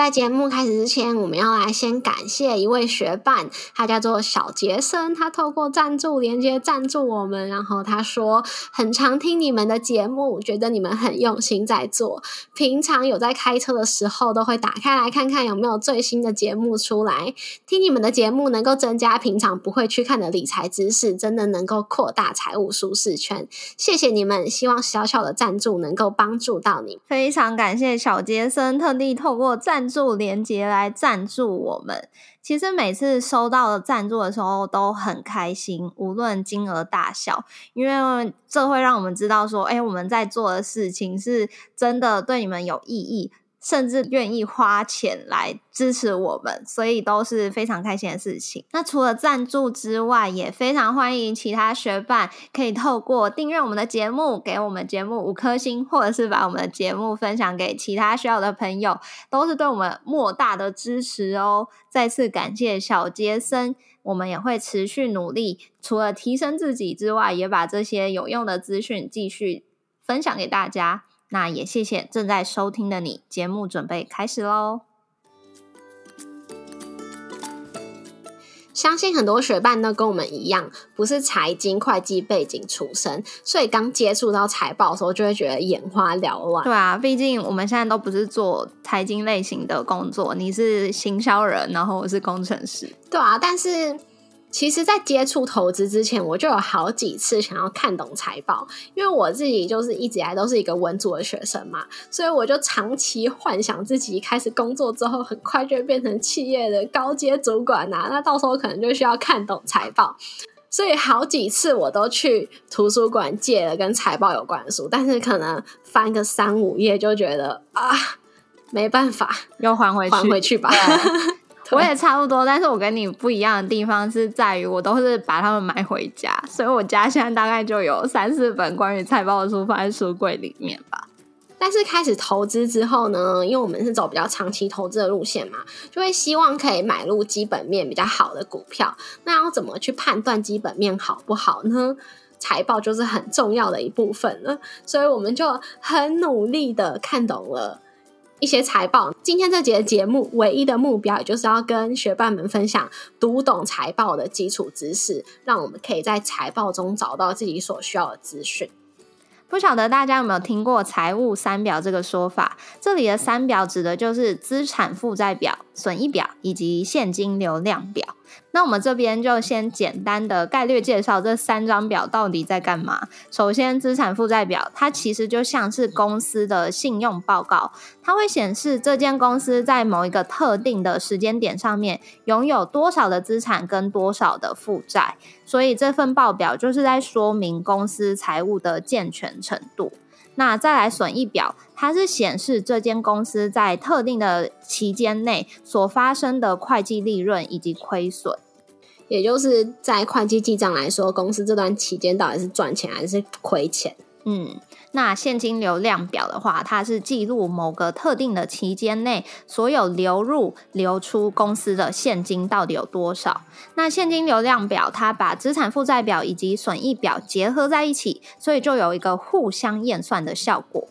在节目开始之前，我们要来先感谢一位学伴，他叫做小杰森，他透过赞助连接赞助我们。然后他说，很常听你们的节目，觉得你们很用心在做。平常有在开车的时候，都会打开来看看有没有最新的节目出来。听你们的节目，能够增加平常不会去看的理财知识，真的能够扩大财务舒适圈。谢谢你们，希望小小的赞助能够帮助到你。非常感谢小杰森特地透过赞。助连接来赞助我们，其实每次收到的赞助的时候都很开心，无论金额大小，因为这会让我们知道说，哎，我们在做的事情是真的对你们有意义。甚至愿意花钱来支持我们，所以都是非常开心的事情。那除了赞助之外，也非常欢迎其他学伴可以透过订阅我们的节目，给我们节目五颗星，或者是把我们的节目分享给其他需要的朋友，都是对我们莫大的支持哦。再次感谢小杰森，我们也会持续努力，除了提升自己之外，也把这些有用的资讯继续分享给大家。那也谢谢正在收听的你，节目准备开始喽。相信很多学伴都跟我们一样，不是财经会计背景出身，所以刚接触到财报的时候，就会觉得眼花缭乱。对啊，毕竟我们现在都不是做财经类型的工作，你是行销人，然后我是工程师。对啊，但是。其实，在接触投资之前，我就有好几次想要看懂财报，因为我自己就是一直以来都是一个文组的学生嘛，所以我就长期幻想自己开始工作之后，很快就会变成企业的高阶主管呐。那到时候可能就需要看懂财报，所以好几次我都去图书馆借了跟财报有关的书，但是可能翻个三五页就觉得啊，没办法，又还回去，还回去吧。我也差不多，但是我跟你不一样的地方是在于，我都是把它们买回家，所以我家现在大概就有三四本关于财报的书放在书柜里面吧。但是开始投资之后呢，因为我们是走比较长期投资的路线嘛，就会希望可以买入基本面比较好的股票。那要怎么去判断基本面好不好呢？财报就是很重要的一部分了，所以我们就很努力的看懂了。一些财报，今天这节节目唯一的目标，也就是要跟学伴们分享读懂财报的基础知识，让我们可以在财报中找到自己所需要的资讯。不晓得大家有没有听过财务三表这个说法？这里的三表指的就是资产负债表、损益表以及现金流量表。那我们这边就先简单的概略介绍这三张表到底在干嘛。首先，资产负债表它其实就像是公司的信用报告，它会显示这间公司在某一个特定的时间点上面拥有多少的资产跟多少的负债，所以这份报表就是在说明公司财务的健全程度。那再来损益表，它是显示这间公司在特定的期间内所发生的会计利润以及亏损，也就是在会计记账来说，公司这段期间到底是赚钱还是亏钱？嗯。那现金流量表的话，它是记录某个特定的期间内所有流入、流出公司的现金到底有多少。那现金流量表它把资产负债表以及损益表结合在一起，所以就有一个互相验算的效果。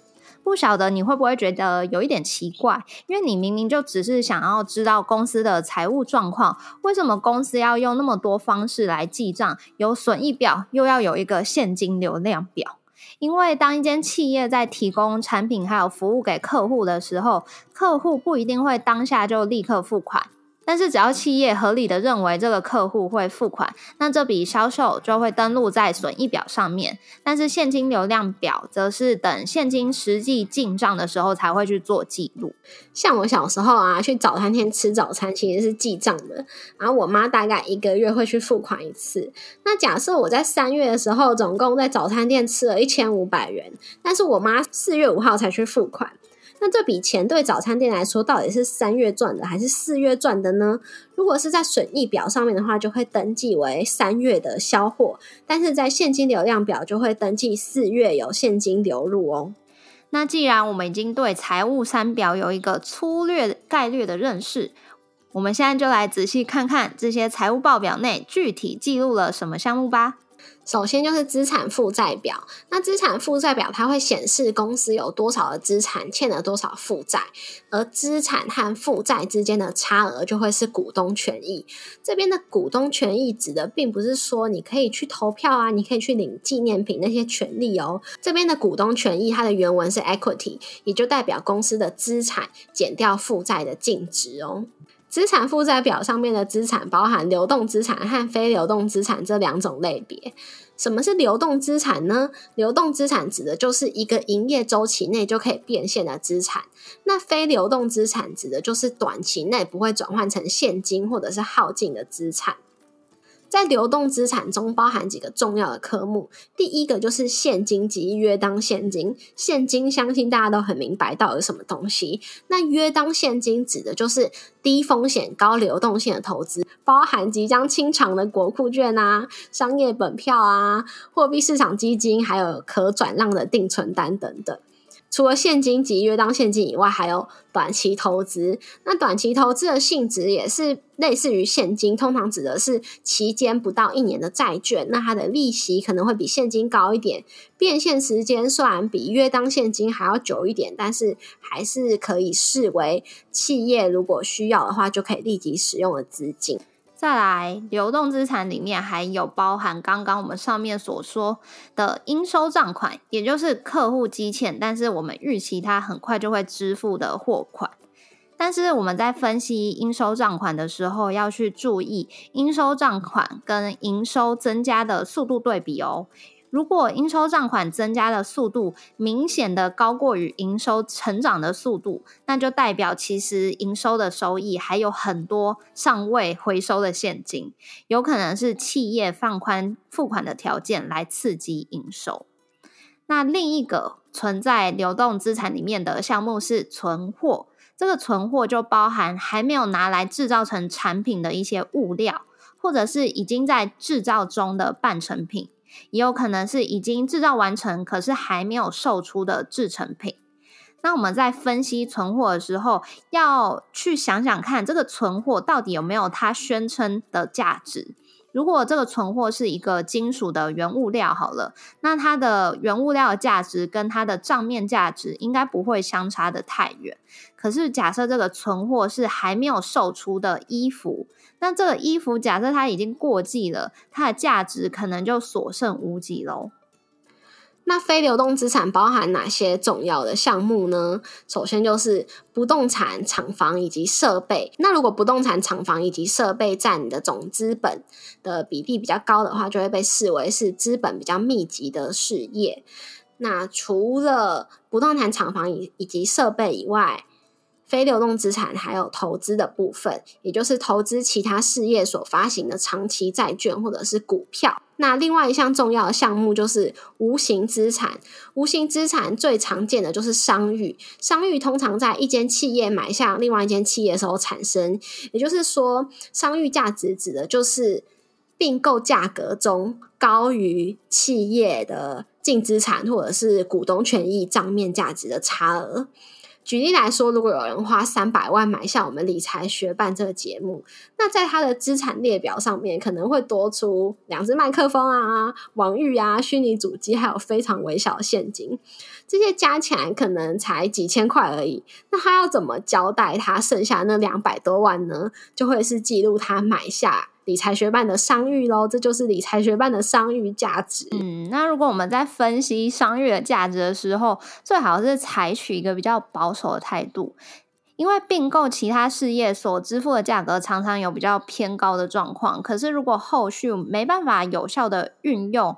不晓得你会不会觉得有一点奇怪？因为你明明就只是想要知道公司的财务状况，为什么公司要用那么多方式来记账？有损益表，又要有一个现金流量表。因为当一间企业在提供产品还有服务给客户的时候，客户不一定会当下就立刻付款。但是，只要企业合理的认为这个客户会付款，那这笔销售就会登录在损益表上面。但是，现金流量表则是等现金实际进账的时候才会去做记录。像我小时候啊，去早餐店吃早餐其实是记账的，然后我妈大概一个月会去付款一次。那假设我在三月的时候总共在早餐店吃了一千五百元，但是我妈四月五号才去付款。那这笔钱对早餐店来说，到底是三月赚的还是四月赚的呢？如果是在损益表上面的话，就会登记为三月的销货；但是在现金流量表就会登记四月有现金流入哦。那既然我们已经对财务三表有一个粗略概略的认识，我们现在就来仔细看看这些财务报表内具体记录了什么项目吧。首先就是资产负债表，那资产负债表它会显示公司有多少的资产，欠了多少负债，而资产和负债之间的差额就会是股东权益。这边的股东权益指的并不是说你可以去投票啊，你可以去领纪念品那些权利哦。这边的股东权益它的原文是 equity，也就代表公司的资产减掉负债的净值哦。资产负债表上面的资产包含流动资产和非流动资产这两种类别。什么是流动资产呢？流动资产指的就是一个营业周期内就可以变现的资产。那非流动资产指的就是短期内不会转换成现金或者是耗尽的资产。在流动资产中包含几个重要的科目，第一个就是现金及约当现金。现金相信大家都很明白到底什么东西。那约当现金指的就是低风险高流动性的投资，包含即将清偿的国库券啊、商业本票啊、货币市场基金，还有可转让的定存单等等。除了现金及约当现金以外，还有短期投资。那短期投资的性质也是类似于现金，通常指的是期间不到一年的债券。那它的利息可能会比现金高一点，变现时间虽然比约当现金还要久一点，但是还是可以视为企业如果需要的话就可以立即使用的资金。再来，流动资产里面还有包含刚刚我们上面所说的应收账款，也就是客户积欠，但是我们预期他很快就会支付的货款。但是我们在分析应收账款的时候，要去注意应收账款跟营收增加的速度对比哦。如果应收账款增加的速度明显的高过于营收成长的速度，那就代表其实营收的收益还有很多尚未回收的现金，有可能是企业放宽付款的条件来刺激营收。那另一个存在流动资产里面的项目是存货，这个存货就包含还没有拿来制造成产品的一些物料，或者是已经在制造中的半成品。也有可能是已经制造完成，可是还没有售出的制成品。那我们在分析存货的时候，要去想想看，这个存货到底有没有它宣称的价值。如果这个存货是一个金属的原物料，好了，那它的原物料的价值跟它的账面价值应该不会相差的太远。可是假设这个存货是还没有售出的衣服。那这个衣服，假设它已经过季了，它的价值可能就所剩无几喽。那非流动资产包含哪些重要的项目呢？首先就是不动产、厂房以及设备。那如果不动产、厂房以及设备占你的总资本的比例比较高的话，就会被视为是资本比较密集的事业。那除了不动产、厂房以以及设备以外，非流动资产还有投资的部分，也就是投资其他事业所发行的长期债券或者是股票。那另外一项重要的项目就是无形资产。无形资产最常见的就是商誉。商誉通常在一间企业买下另外一间企业的时候产生。也就是说，商誉价值指的就是并购价格中高于企业的净资产或者是股东权益账面价值的差额。举例来说，如果有人花三百万买下我们理财学办这个节目，那在他的资产列表上面可能会多出两只麦克风啊、网域啊、虚拟主机，还有非常微小的现金，这些加起来可能才几千块而已。那他要怎么交代他剩下那两百多万呢？就会是记录他买下。理财学办的商誉喽，这就是理财学办的商誉价值。嗯，那如果我们在分析商誉的价值的时候，最好是采取一个比较保守的态度，因为并购其他事业所支付的价格常常有比较偏高的状况。可是如果后续没办法有效的运用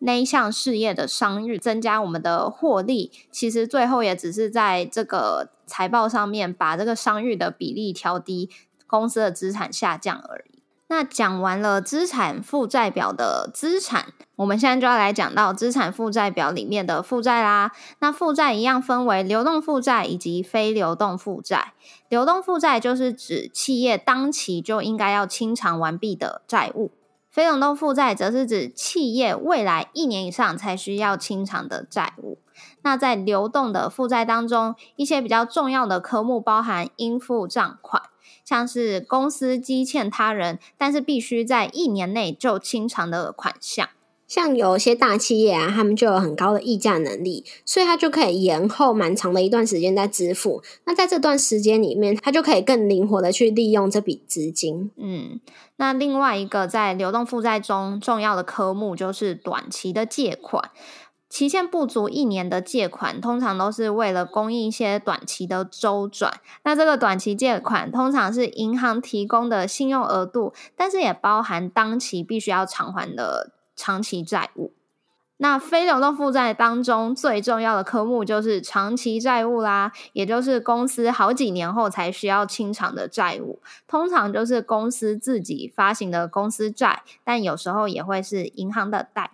那一项事业的商誉，增加我们的获利，其实最后也只是在这个财报上面把这个商誉的比例调低，公司的资产下降而已。那讲完了资产负债表的资产，我们现在就要来讲到资产负债表里面的负债啦。那负债一样分为流动负债以及非流动负债。流动负债就是指企业当期就应该要清偿完毕的债务，非流动负债则是指企业未来一年以上才需要清偿的债务。那在流动的负债当中，一些比较重要的科目包含应付账款，像是公司积欠他人，但是必须在一年内就清偿的款项。像有些大企业啊，他们就有很高的议价能力，所以他就可以延后蛮长的一段时间再支付。那在这段时间里面，他就可以更灵活的去利用这笔资金。嗯，那另外一个在流动负债中重要的科目就是短期的借款，期限不足一年的借款，通常都是为了供应一些短期的周转。那这个短期借款通常是银行提供的信用额度，但是也包含当期必须要偿还的。长期债务，那非流动负债当中最重要的科目就是长期债务啦，也就是公司好几年后才需要清偿的债务，通常就是公司自己发行的公司债，但有时候也会是银行的贷。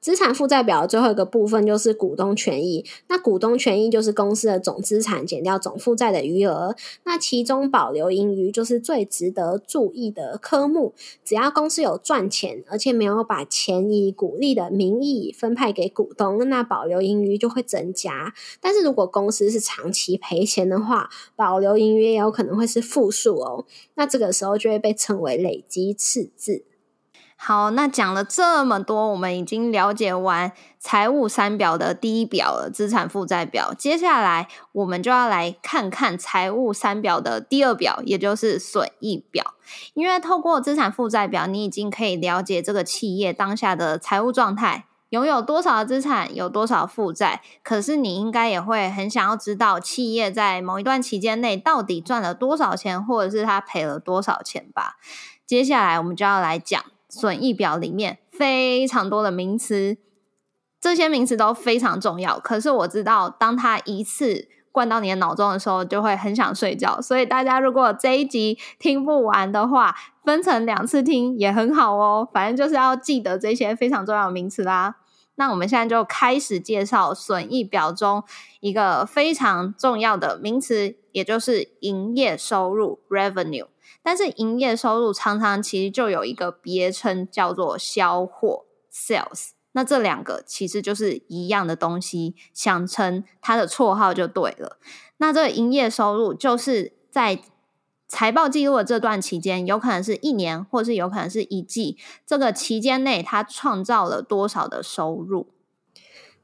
资产负债表最后一个部分就是股东权益。那股东权益就是公司的总资产减掉总负债的余额。那其中保留盈余就是最值得注意的科目。只要公司有赚钱，而且没有把钱以股利的名义分派给股东，那保留盈余就会增加。但是如果公司是长期赔钱的话，保留盈余也有可能会是负数哦。那这个时候就会被称为累积赤字。好，那讲了这么多，我们已经了解完财务三表的第一表了，资产负债表。接下来，我们就要来看看财务三表的第二表，也就是损益表。因为透过资产负债表，你已经可以了解这个企业当下的财务状态，拥有多少资产，有多少负债。可是，你应该也会很想要知道，企业在某一段期间内到底赚了多少钱，或者是他赔了多少钱吧？接下来，我们就要来讲。损益表里面非常多的名词，这些名词都非常重要。可是我知道，当它一次灌到你的脑中的时候，就会很想睡觉。所以大家如果这一集听不完的话，分成两次听也很好哦。反正就是要记得这些非常重要的名词啦。那我们现在就开始介绍损益表中一个非常重要的名词，也就是营业收入 （revenue）。但是营业收入常常其实就有一个别称叫做销货 （sales），那这两个其实就是一样的东西，想成它的绰号就对了。那这个营业收入就是在财报记录的这段期间，有可能是一年，或是有可能是一季，这个期间内它创造了多少的收入。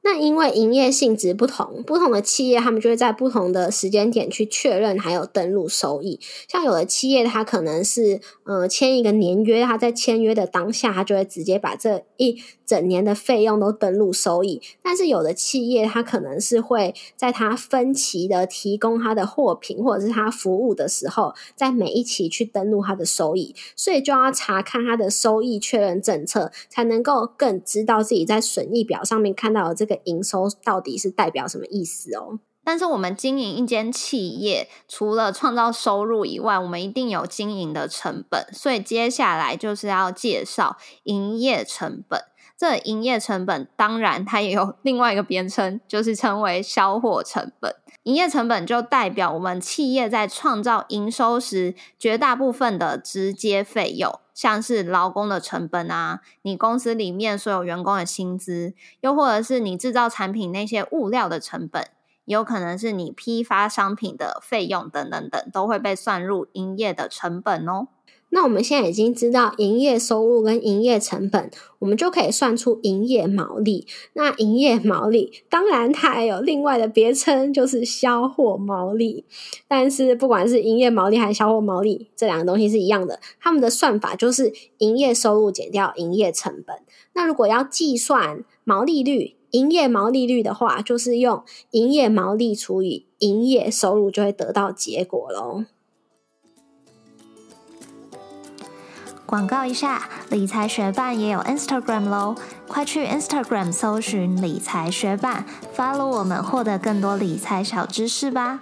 那因为营业性质不同，不同的企业他们就会在不同的时间点去确认还有登录收益。像有的企业，它可能是呃签一个年约，它在签约的当下，它就会直接把这一整年的费用都登录收益。但是有的企业，它可能是会在它分期的提供它的货品或者是它服务的时候，在每一期去登录它的收益，所以就要查看它的收益确认政策，才能够更知道自己在损益表上面看到的这个。营收到底是代表什么意思哦？但是我们经营一间企业，除了创造收入以外，我们一定有经营的成本。所以接下来就是要介绍营业成本。这营业成本当然它也有另外一个编称，就是称为销货成本。营业成本就代表我们企业在创造营收时，绝大部分的直接费用。像是劳工的成本啊，你公司里面所有员工的薪资，又或者是你制造产品那些物料的成本，有可能是你批发商品的费用等等等，都会被算入营业的成本哦。那我们现在已经知道营业收入跟营业成本，我们就可以算出营业毛利。那营业毛利，当然它还有另外的别称，就是销货毛利。但是不管是营业毛利还是销货毛利，这两个东西是一样的，他们的算法就是营业收入减掉营业成本。那如果要计算毛利率、营业毛利率的话，就是用营业毛利除以营业收入，就会得到结果喽。广告一下，理财学伴也有 Instagram 喽，快去 Instagram 搜寻理财学伴，follow 我们，获得更多理财小知识吧。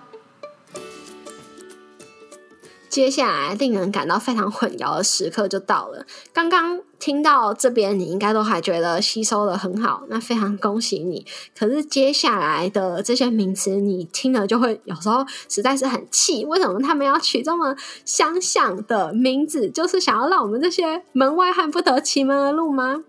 接下来令人感到非常混淆的时刻就到了。刚刚听到这边，你应该都还觉得吸收的很好，那非常恭喜你。可是接下来的这些名词，你听了就会有时候实在是很气。为什么他们要取这么相像的名字？就是想要让我们这些门外汉不得其门而入吗？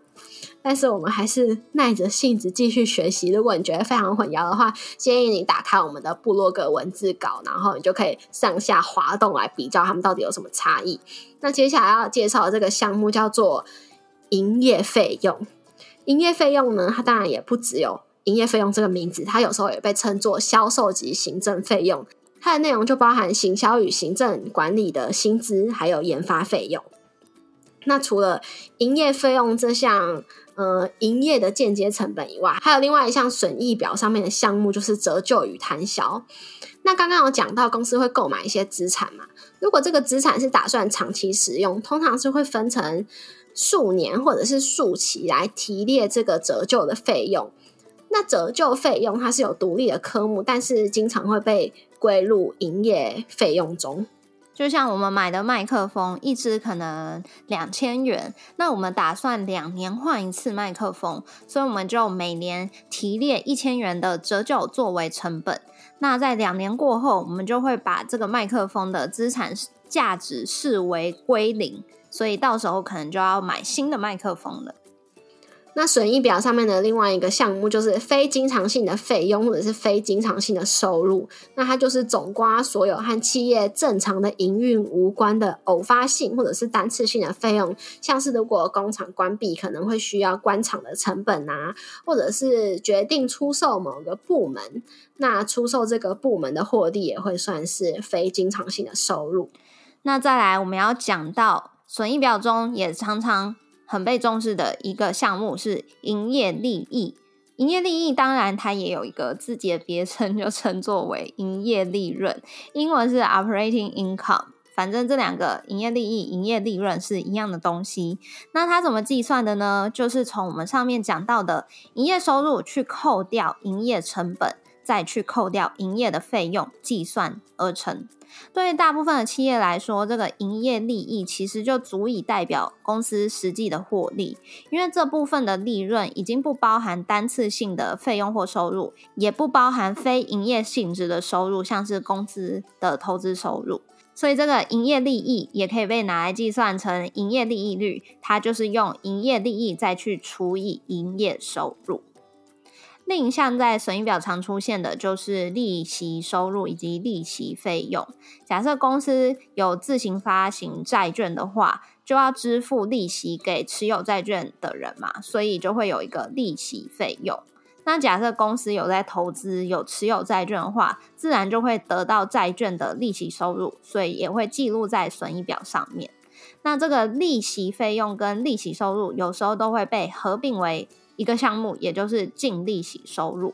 但是我们还是耐着性子继续学习。如果你觉得非常混淆的话，建议你打开我们的部落格文字稿，然后你就可以上下滑动来比较它们到底有什么差异。那接下来要介绍的这个项目叫做营业费用。营业费用呢，它当然也不只有营业费用这个名字，它有时候也被称作销售及行政费用。它的内容就包含行销与行政管理的薪资，还有研发费用。那除了营业费用这项呃营业的间接成本以外，还有另外一项损益表上面的项目，就是折旧与摊销。那刚刚有讲到公司会购买一些资产嘛？如果这个资产是打算长期使用，通常是会分成数年或者是数期来提列这个折旧的费用。那折旧费用它是有独立的科目，但是经常会被归入营业费用中。就像我们买的麦克风，一支可能两千元，那我们打算两年换一次麦克风，所以我们就每年提列一千元的折旧作为成本。那在两年过后，我们就会把这个麦克风的资产价值视为归零，所以到时候可能就要买新的麦克风了。那损益表上面的另外一个项目就是非经常性的费用或者是非经常性的收入，那它就是总刮所有和企业正常的营运无关的偶发性或者是单次性的费用，像是如果工厂关闭可能会需要关厂的成本啊，或者是决定出售某个部门，那出售这个部门的获利也会算是非经常性的收入。那再来我们要讲到损益表中也常常。很被重视的一个项目是营业利益。营业利益当然它也有一个自己的别称，就称作为营业利润，英文是 operating income。反正这两个营业利益、营业利润是一样的东西。那它怎么计算的呢？就是从我们上面讲到的营业收入去扣掉营业成本，再去扣掉营业的费用，计算而成。对于大部分的企业来说，这个营业利益其实就足以代表公司实际的获利，因为这部分的利润已经不包含单次性的费用或收入，也不包含非营业性质的收入，像是公司的投资收入。所以，这个营业利益也可以被拿来计算成营业利益率，它就是用营业利益再去除以营业收入。另一项在损益表常出现的就是利息收入以及利息费用。假设公司有自行发行债券的话，就要支付利息给持有债券的人嘛，所以就会有一个利息费用。那假设公司有在投资、有持有债券的话，自然就会得到债券的利息收入，所以也会记录在损益表上面。那这个利息费用跟利息收入有时候都会被合并为。一个项目，也就是净利息收入。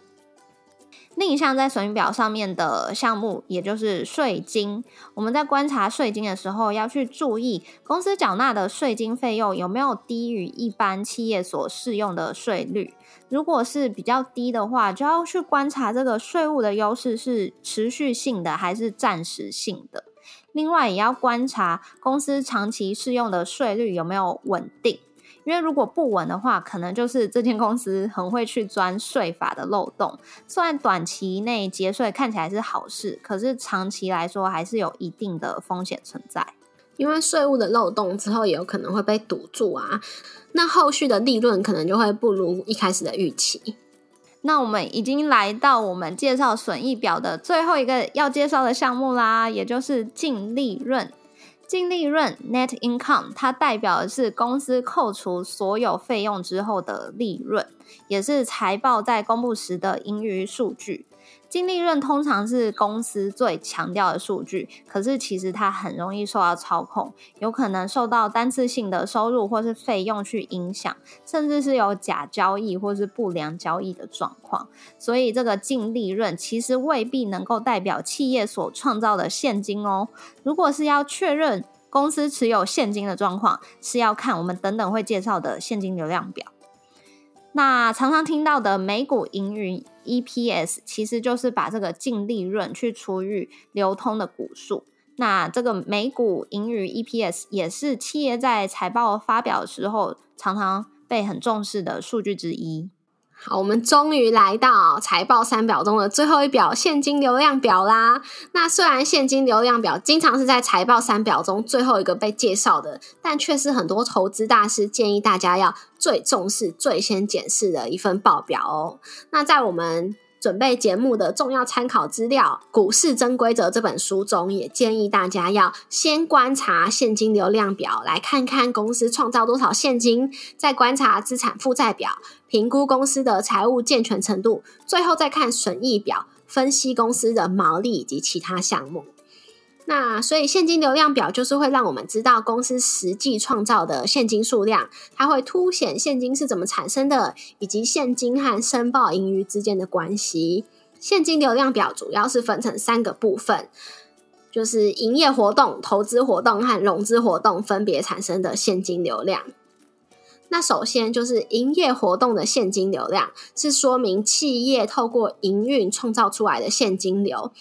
另一项在损益表上面的项目，也就是税金。我们在观察税金的时候，要去注意公司缴纳的税金费用有没有低于一般企业所适用的税率。如果是比较低的话，就要去观察这个税务的优势是持续性的还是暂时性的。另外，也要观察公司长期适用的税率有没有稳定。因为如果不稳的话，可能就是这间公司很会去钻税法的漏洞。虽然短期内节税看起来是好事，可是长期来说还是有一定的风险存在。因为税务的漏洞之后也有可能会被堵住啊，那后续的利润可能就会不如一开始的预期。那我们已经来到我们介绍损益表的最后一个要介绍的项目啦，也就是净利润。净利润 （net income） 它代表的是公司扣除所有费用之后的利润，也是财报在公布时的盈余数据。净利润通常是公司最强调的数据，可是其实它很容易受到操控，有可能受到单次性的收入或是费用去影响，甚至是有假交易或是不良交易的状况。所以这个净利润其实未必能够代表企业所创造的现金哦。如果是要确认公司持有现金的状况，是要看我们等等会介绍的现金流量表。那常常听到的美股盈余 EPS，其实就是把这个净利润去除以流通的股数。那这个美股盈余 EPS 也是企业在财报发表的时候常常被很重视的数据之一。好，我们终于来到财报三表中的最后一表——现金流量表啦。那虽然现金流量表经常是在财报三表中最后一个被介绍的，但却是很多投资大师建议大家要最重视、最先检视的一份报表哦。那在我们准备节目的重要参考资料《股市真规则》这本书中，也建议大家要先观察现金流量表，来看看公司创造多少现金，再观察资产负债表，评估公司的财务健全程度，最后再看损益表，分析公司的毛利以及其他项目。那所以现金流量表就是会让我们知道公司实际创造的现金数量，它会凸显现金是怎么产生的，以及现金和申报盈余之间的关系。现金流量表主要是分成三个部分，就是营业活动、投资活动和融资活动分别产生的现金流量。那首先就是营业活动的现金流量，是说明企业透过营运创造出来的现金流。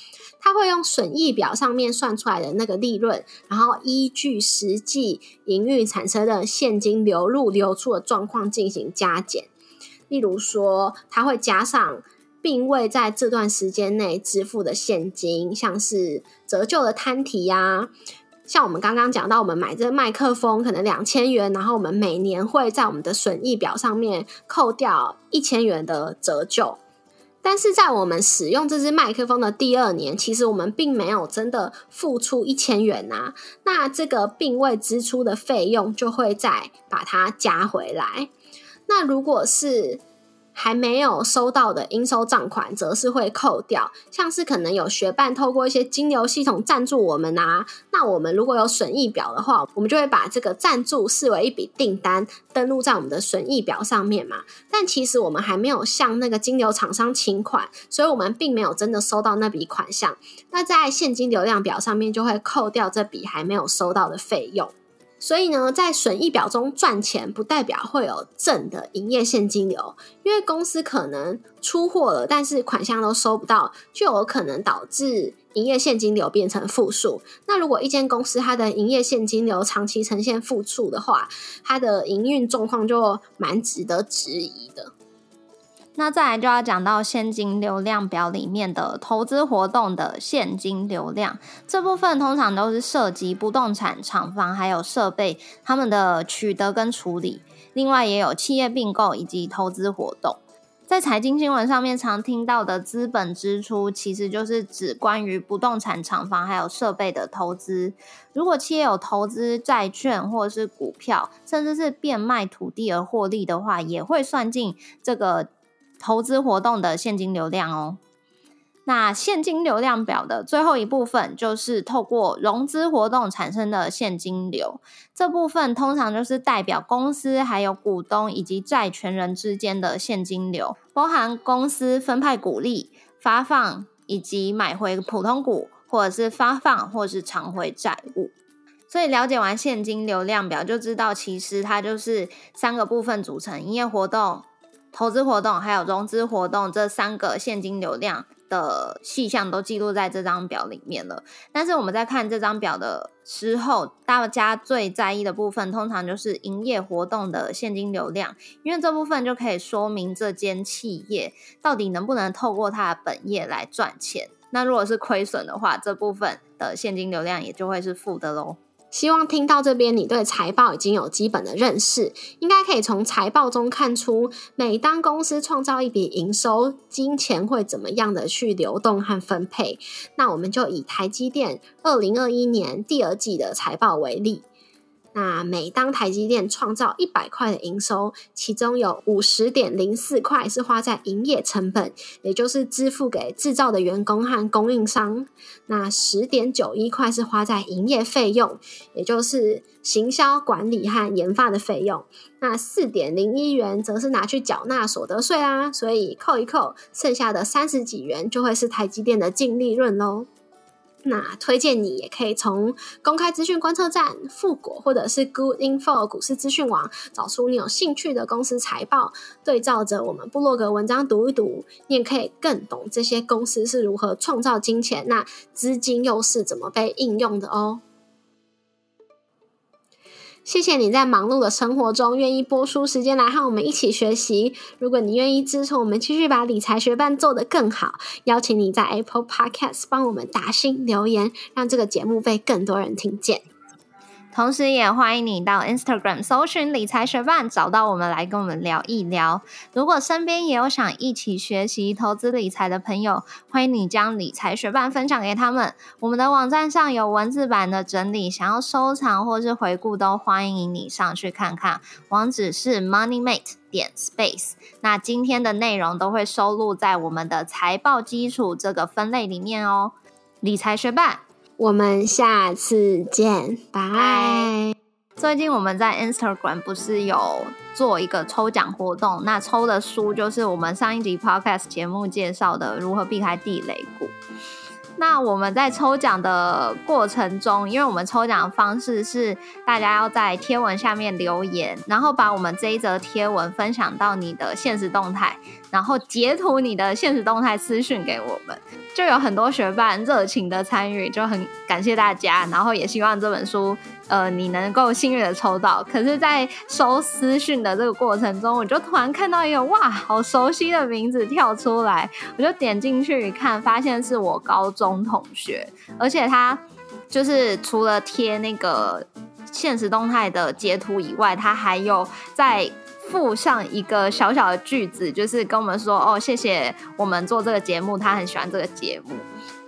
它会用损益表上面算出来的那个利润，然后依据实际营运产生的现金流入流出的状况进行加减。例如说，它会加上并未在这段时间内支付的现金，像是折旧的摊提呀。像我们刚刚讲到，我们买这个麦克风可能两千元，然后我们每年会在我们的损益表上面扣掉一千元的折旧。但是在我们使用这支麦克风的第二年，其实我们并没有真的付出一千元呐。那这个并未支出的费用就会再把它加回来。那如果是还没有收到的应收账款，则是会扣掉。像是可能有学伴透过一些金流系统赞助我们啊，那我们如果有损益表的话，我们就会把这个赞助视为一笔订单，登录在我们的损益表上面嘛。但其实我们还没有向那个金流厂商请款，所以我们并没有真的收到那笔款项。那在现金流量表上面就会扣掉这笔还没有收到的费用。所以呢，在损益表中赚钱，不代表会有正的营业现金流，因为公司可能出货了，但是款项都收不到，就有可能导致营业现金流变成负数。那如果一间公司它的营业现金流长期呈现负数的话，它的营运状况就蛮值得质疑的。那再来就要讲到现金流量表里面的投资活动的现金流量这部分，通常都是涉及不动产、厂房还有设备他们的取得跟处理，另外也有企业并购以及投资活动。在财经新闻上面常听到的资本支出，其实就是指关于不动产、厂房还有设备的投资。如果企业有投资债券或者是股票，甚至是变卖土地而获利的话，也会算进这个。投资活动的现金流量哦，那现金流量表的最后一部分就是透过融资活动产生的现金流，这部分通常就是代表公司还有股东以及债权人之间的现金流，包含公司分派股利、发放以及买回普通股，或者是发放或者是偿回债务。所以了解完现金流量表，就知道其实它就是三个部分组成：营业活动。投资活动还有融资活动这三个现金流量的细项都记录在这张表里面了。但是我们在看这张表的时候，大家最在意的部分通常就是营业活动的现金流量，因为这部分就可以说明这间企业到底能不能透过它的本业来赚钱。那如果是亏损的话，这部分的现金流量也就会是负的喽。希望听到这边，你对财报已经有基本的认识，应该可以从财报中看出，每当公司创造一笔营收，金钱会怎么样的去流动和分配。那我们就以台积电二零二一年第二季的财报为例。那每当台积电创造一百块的营收，其中有五十点零四块是花在营业成本，也就是支付给制造的员工和供应商；那十点九一块是花在营业费用，也就是行销管理和研发的费用；那四点零一元则是拿去缴纳所得税啦。所以扣一扣，剩下的三十几元就会是台积电的净利润喽。那推荐你也可以从公开资讯观测站、富国或者是 Good Info 股市资讯网找出你有兴趣的公司财报，对照着我们部落格文章读一读，你也可以更懂这些公司是如何创造金钱，那资金又是怎么被应用的哦。谢谢你在忙碌的生活中愿意播出时间来和我们一起学习。如果你愿意支持我们继续把理财学伴做得更好，邀请你在 Apple Podcast 帮我们打新留言，让这个节目被更多人听见。同时，也欢迎你到 Instagram 搜寻理财学伴，找到我们来跟我们聊一聊。如果身边也有想一起学习投资理财的朋友，欢迎你将理财学伴分享给他们。我们的网站上有文字版的整理，想要收藏或是回顾，都欢迎你上去看看。网址是 moneymate 点 space。那今天的内容都会收录在我们的财报基础这个分类里面哦。理财学伴。我们下次见，拜。最近我们在 Instagram 不是有做一个抽奖活动，那抽的书就是我们上一集 Podcast 节目介绍的如何避开地雷股。那我们在抽奖的过程中，因为我们抽奖的方式是大家要在贴文下面留言，然后把我们这一则贴文分享到你的现实动态，然后截图你的现实动态私讯给我们。就有很多学伴热情的参与，就很感谢大家，然后也希望这本书，呃，你能够幸运的抽到。可是，在收私讯的这个过程中，我就突然看到一个哇，好熟悉的名字跳出来，我就点进去一看，发现是我高中同学，而且他就是除了贴那个现实动态的截图以外，他还有在。附上一个小小的句子，就是跟我们说哦，谢谢我们做这个节目，他很喜欢这个节目，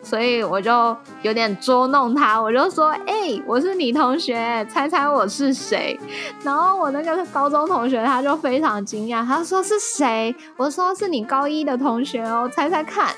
所以我就有点捉弄他，我就说，哎，我是你同学，猜猜我是谁？然后我那个高中同学他就非常惊讶，他说是谁？我说是你高一的同学哦，猜猜看。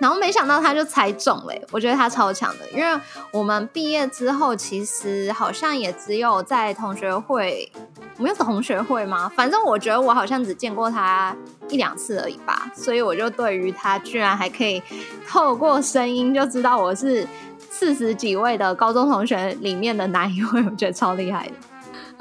然后没想到他就猜中了，我觉得他超强的，因为我们毕业之后其实好像也只有在同学会，我们有同学会吗？反正我觉得我好像只见过他一两次而已吧，所以我就对于他居然还可以透过声音就知道我是四十几位的高中同学里面的哪一位，我觉得超厉害的。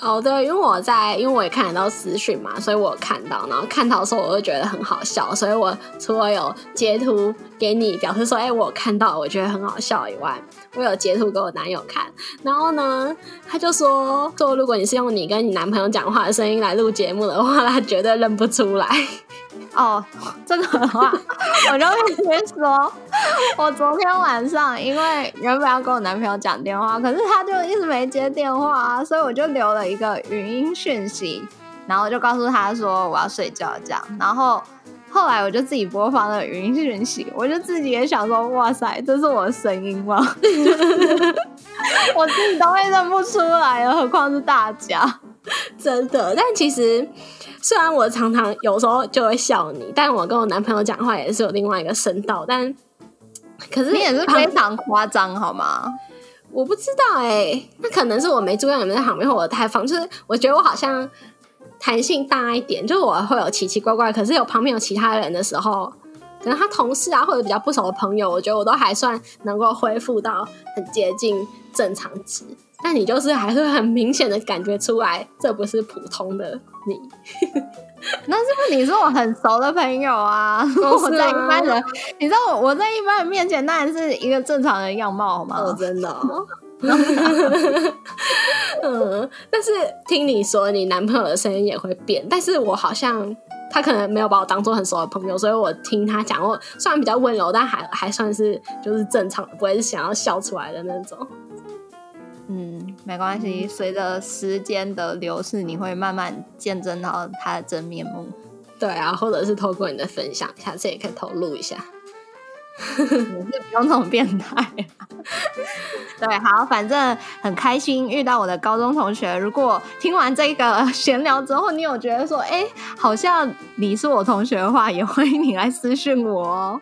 哦，对，因为我在，因为我也看得到私讯嘛，所以我看到，然后看到的时候，我就觉得很好笑，所以我除了有截图给你表示说，哎，我看到，我觉得很好笑以外，我有截图给我男友看，然后呢，他就说，说如果你是用你跟你男朋友讲话的声音来录节目的话，他绝对认不出来。哦，这个的话，我就会先说，我昨天晚上因为原本要跟我男朋友讲电话，可是他就一直没接电话，所以我就留了一个语音讯息，然后就告诉他说我要睡觉这样，然后后来我就自己播放了语音讯息，我就自己也想说，哇塞，这是我的声音吗？我自己都会认不出来了，何况是大家，真的。但其实。虽然我常常有时候就会笑你，但我跟我男朋友讲话也是有另外一个声道，但可是你也是非常夸张，好吗？我不知道哎，那可能是我没注意你们在旁边，或我太放，就是我觉得我好像弹性大一点，就是我会有奇奇怪怪，可是有旁边有其他人的时候，可能他同事啊或者比较不熟的朋友，我觉得我都还算能够恢复到很接近正常值。但你就是还是很明显的感觉出来，这不是普通的你。那是不是你是我很熟的朋友啊？我在一般人，你知道我我在一般人面前当然是一个正常的样貌，好吗？哦，真的。嗯，但是听你说你男朋友的声音也会变，但是我好像他可能没有把我当做很熟的朋友，所以我听他讲，我虽然比较温柔，但还还算是就是正常，不会是想要笑出来的那种。嗯，没关系。随着时间的流逝，你会慢慢见证到他的真面目。对啊，或者是透过你的分享，下次也可以透露一下。你是不用这种变态。对，好，反正很开心遇到我的高中同学。如果听完这个闲聊之后，你有觉得说，哎，好像你是我同学的话，也欢迎你来私讯我哦。